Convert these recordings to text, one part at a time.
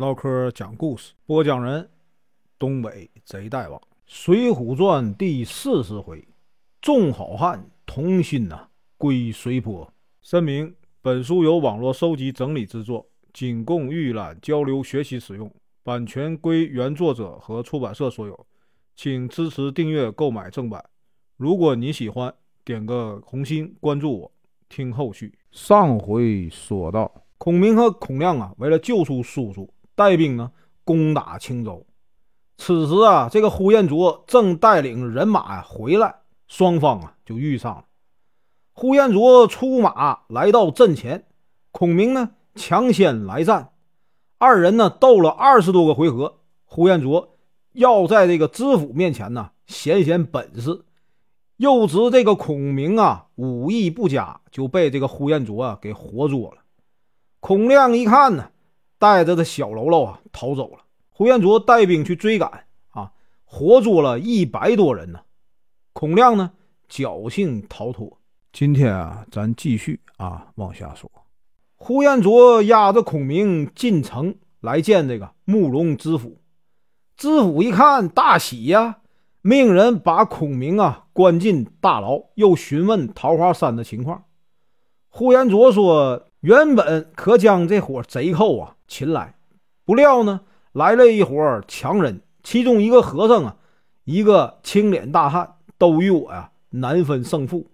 唠嗑讲故事，播讲人：东北贼大王，《水浒传》第四十回，众好汉同心呐，归水泊。声明：本书由网络收集整理制作，仅供预览、交流、学习使用，版权归原作者和出版社所有，请支持订阅、购买正版。如果你喜欢，点个红心，关注我，听后续。上回说到，孔明和孔亮啊，为了救出叔叔，带兵呢攻打青州。此时啊，这个呼延灼正带领人马呀回来，双方啊就遇上了。呼延灼出马来到阵前，孔明呢抢先来战，二人呢斗了二十多个回合。呼延灼要在这个知府面前呢显显本事。又知这个孔明啊武艺不佳，就被这个呼延灼啊给活捉了。孔亮一看呢，带着的小喽啰啊逃走了。呼延灼带兵去追赶啊，活捉了一百多人呢。孔亮呢侥幸逃脱。今天啊，咱继续啊往下说。呼延灼押着孔明进城来见这个慕容知府。知府一看大喜呀。命人把孔明啊关进大牢，又询问桃花山的情况。呼延灼说：“原本可将这伙贼寇啊擒来，不料呢来了一伙强人，其中一个和尚啊，一个青脸大汉，都与我呀难分胜负。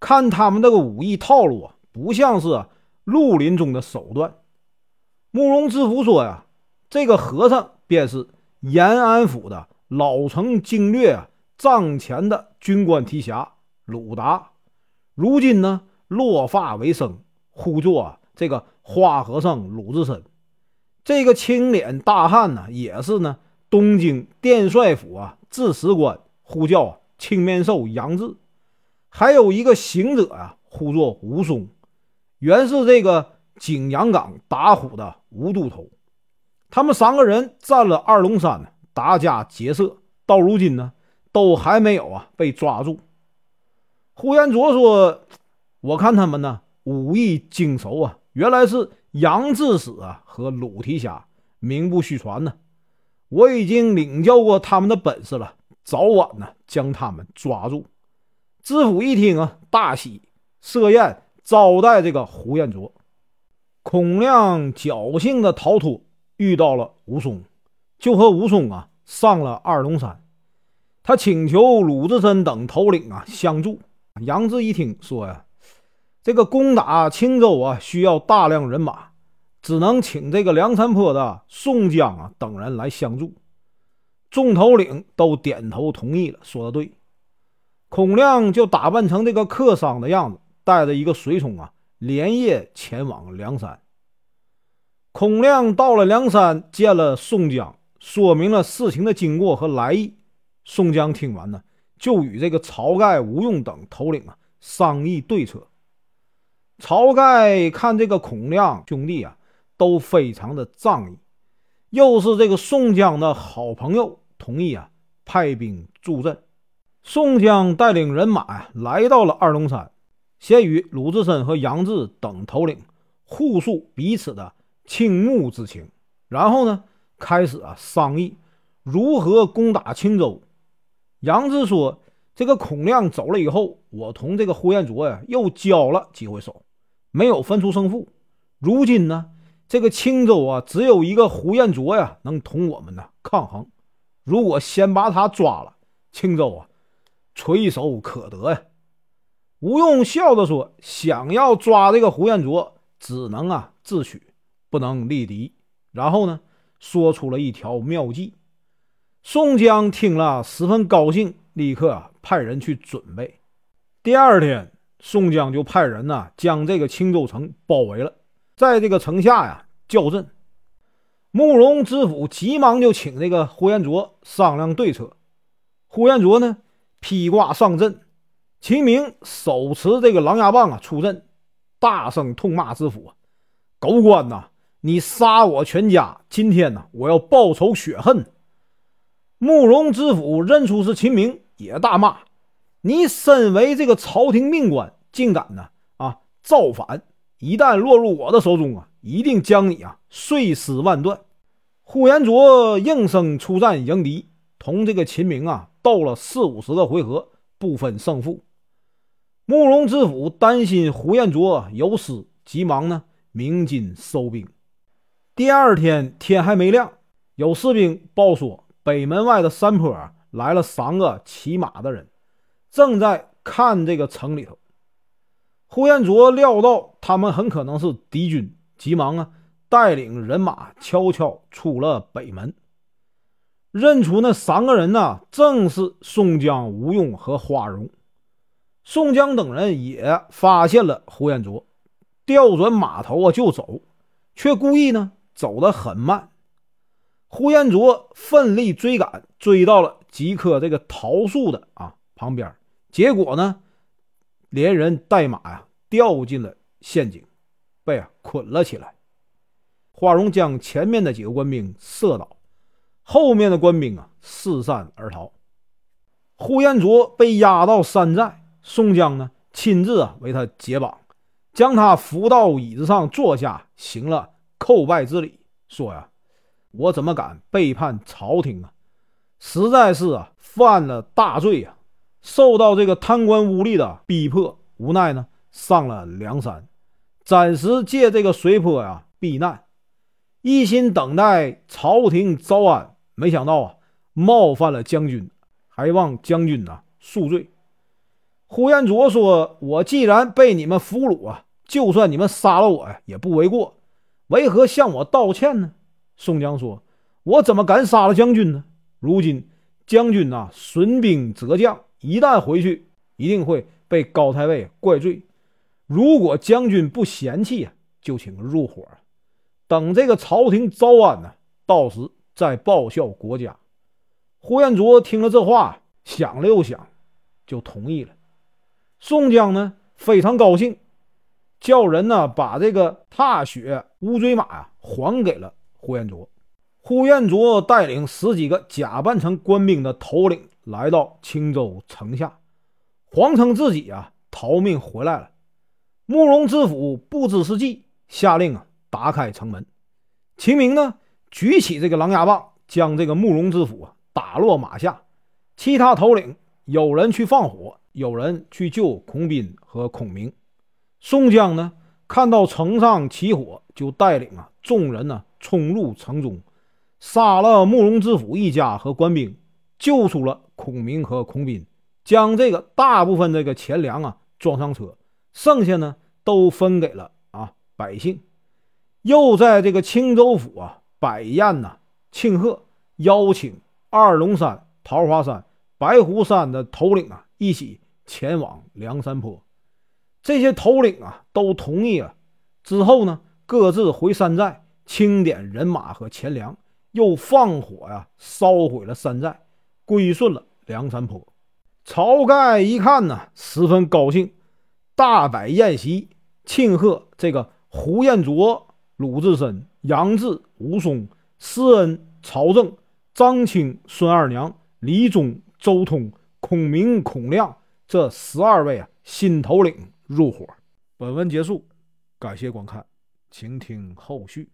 看他们这个武艺套路啊，不像是绿林中的手段。”慕容知府说：“呀，这个和尚便是延安府的。”老成经略啊，帐前的军官提辖鲁达，如今呢落发为僧，呼作这个花和尚鲁智深。这个青脸大汉呢，也是呢东京殿帅府啊制史官，呼叫青面兽杨志。还有一个行者啊，呼作吴松，原是这个景阳冈打虎的吴都头。他们三个人占了二龙山呢。打家劫舍，到如今呢，都还没有啊被抓住。呼延灼说：“我看他们呢武艺精熟啊，原来是杨志使啊和鲁提辖，名不虚传呢。我已经领教过他们的本事了，早晚呢将他们抓住。”知府一听啊，大喜，设宴招待这个胡延灼。孔亮侥幸的逃脱，遇到了武松。就和武松啊上了二龙山，他请求鲁智深等头领啊相助。杨志一听说呀，这个攻打青州啊需要大量人马，只能请这个梁山泊的宋江啊等人来相助。众头领都点头同意了，说的对。孔亮就打扮成这个客商的样子，带着一个随从啊，连夜前往梁山。孔亮到了梁山，见了宋江。说明了事情的经过和来意。宋江听完呢，就与这个晁盖、吴用等头领啊商议对策。晁盖看这个孔亮兄弟啊都非常的仗义，又是这个宋江的好朋友，同意啊派兵助阵。宋江带领人马呀来到了二龙山，先与鲁智深和杨志等头领互诉彼此的倾慕之情，然后呢。开始啊，商议如何攻打青州。杨志说：“这个孔亮走了以后，我同这个呼延灼呀又交了几回手，没有分出胜负。如今呢，这个青州啊，只有一个胡延灼呀能同我们呢抗衡。如果先把他抓了，青州啊垂手可得呀。”吴用笑着说：“想要抓这个胡延灼，只能啊自取，不能力敌。”然后呢？说出了一条妙计，宋江听了十分高兴，立刻啊派人去准备。第二天，宋江就派人呢将这个青州城包围了，在这个城下呀叫阵。慕容知府急忙就请这个呼延灼商量对策。呼延灼呢披挂上阵，秦明手持这个狼牙棒啊出阵，大声痛骂知府：“狗官呐！”你杀我全家！今天呢，我要报仇雪恨。慕容知府认出是秦明，也大骂：“你身为这个朝廷命官，竟敢呢啊造反！一旦落入我的手中啊，一定将你啊碎尸万段！”呼延灼应声出战迎敌，同这个秦明啊斗了四五十个回合，不分胜负。慕容知府担心呼延灼有失，急忙呢鸣金收兵。第二天天还没亮，有士兵报说，北门外的山坡来了三个骑马的人，正在看这个城里头。呼延灼料到他们很可能是敌军，急忙啊带领人马悄悄出了北门。认出那三个人呢，正是宋江、吴用和花荣。宋江等人也发现了呼延灼，调转马头啊就走，却故意呢。走得很慢，呼延灼奋力追赶，追到了几棵这个桃树的啊旁边，结果呢，连人带马呀掉进了陷阱，被捆了起来。花荣将前面的几个官兵射倒，后面的官兵啊四散而逃。呼延灼被押到山寨，宋江呢亲自啊为他解绑，将他扶到椅子上坐下，行了。叩拜之礼，说呀，我怎么敢背叛朝廷啊？实在是啊，犯了大罪呀！受到这个贪官污吏的逼迫，无奈呢，上了梁山，暂时借这个水泊呀避难，一心等待朝廷招安。没想到啊，冒犯了将军，还望将军呐恕罪。呼延灼说：“我既然被你们俘虏啊，就算你们杀了我呀，也不为过。”为何向我道歉呢？宋江说：“我怎么敢杀了将军呢？如今将军呐，损兵折将，一旦回去，一定会被高太尉怪罪。如果将军不嫌弃啊，就请入伙，等这个朝廷招安呢，到时再报效国家。”呼延灼听了这话，想了又想，就同意了。宋江呢，非常高兴。叫人呢把这个踏雪乌骓马呀还给了呼延灼。呼延灼带领十几个假扮成官兵的头领来到青州城下，谎称自己啊逃命回来了。慕容知府不知是计，下令啊打开城门。秦明呢举起这个狼牙棒，将这个慕容知府啊打落马下。其他头领有人去放火，有人去救孔斌和孔明。宋江呢，看到城上起火，就带领啊众人呢冲入城中，杀了慕容知府一家和官兵，救出了孔明和孔斌，将这个大部分这个钱粮啊装上车，剩下呢都分给了啊百姓。又在这个青州府啊摆宴呐庆贺，邀请二龙山、桃花山、白虎山的头领啊一起前往梁山坡。这些头领啊都同意了，之后呢，各自回山寨清点人马和钱粮，又放火呀烧毁了山寨，归顺了梁山泊。晁盖一看呢，十分高兴，大摆宴席庆贺这个胡彦卓、鲁智深、杨志、武松、施恩、曹正、张青、孙二娘、李忠、周通、孔明、孔亮这十二位啊新头领。入伙。本文结束，感谢观看，请听后续。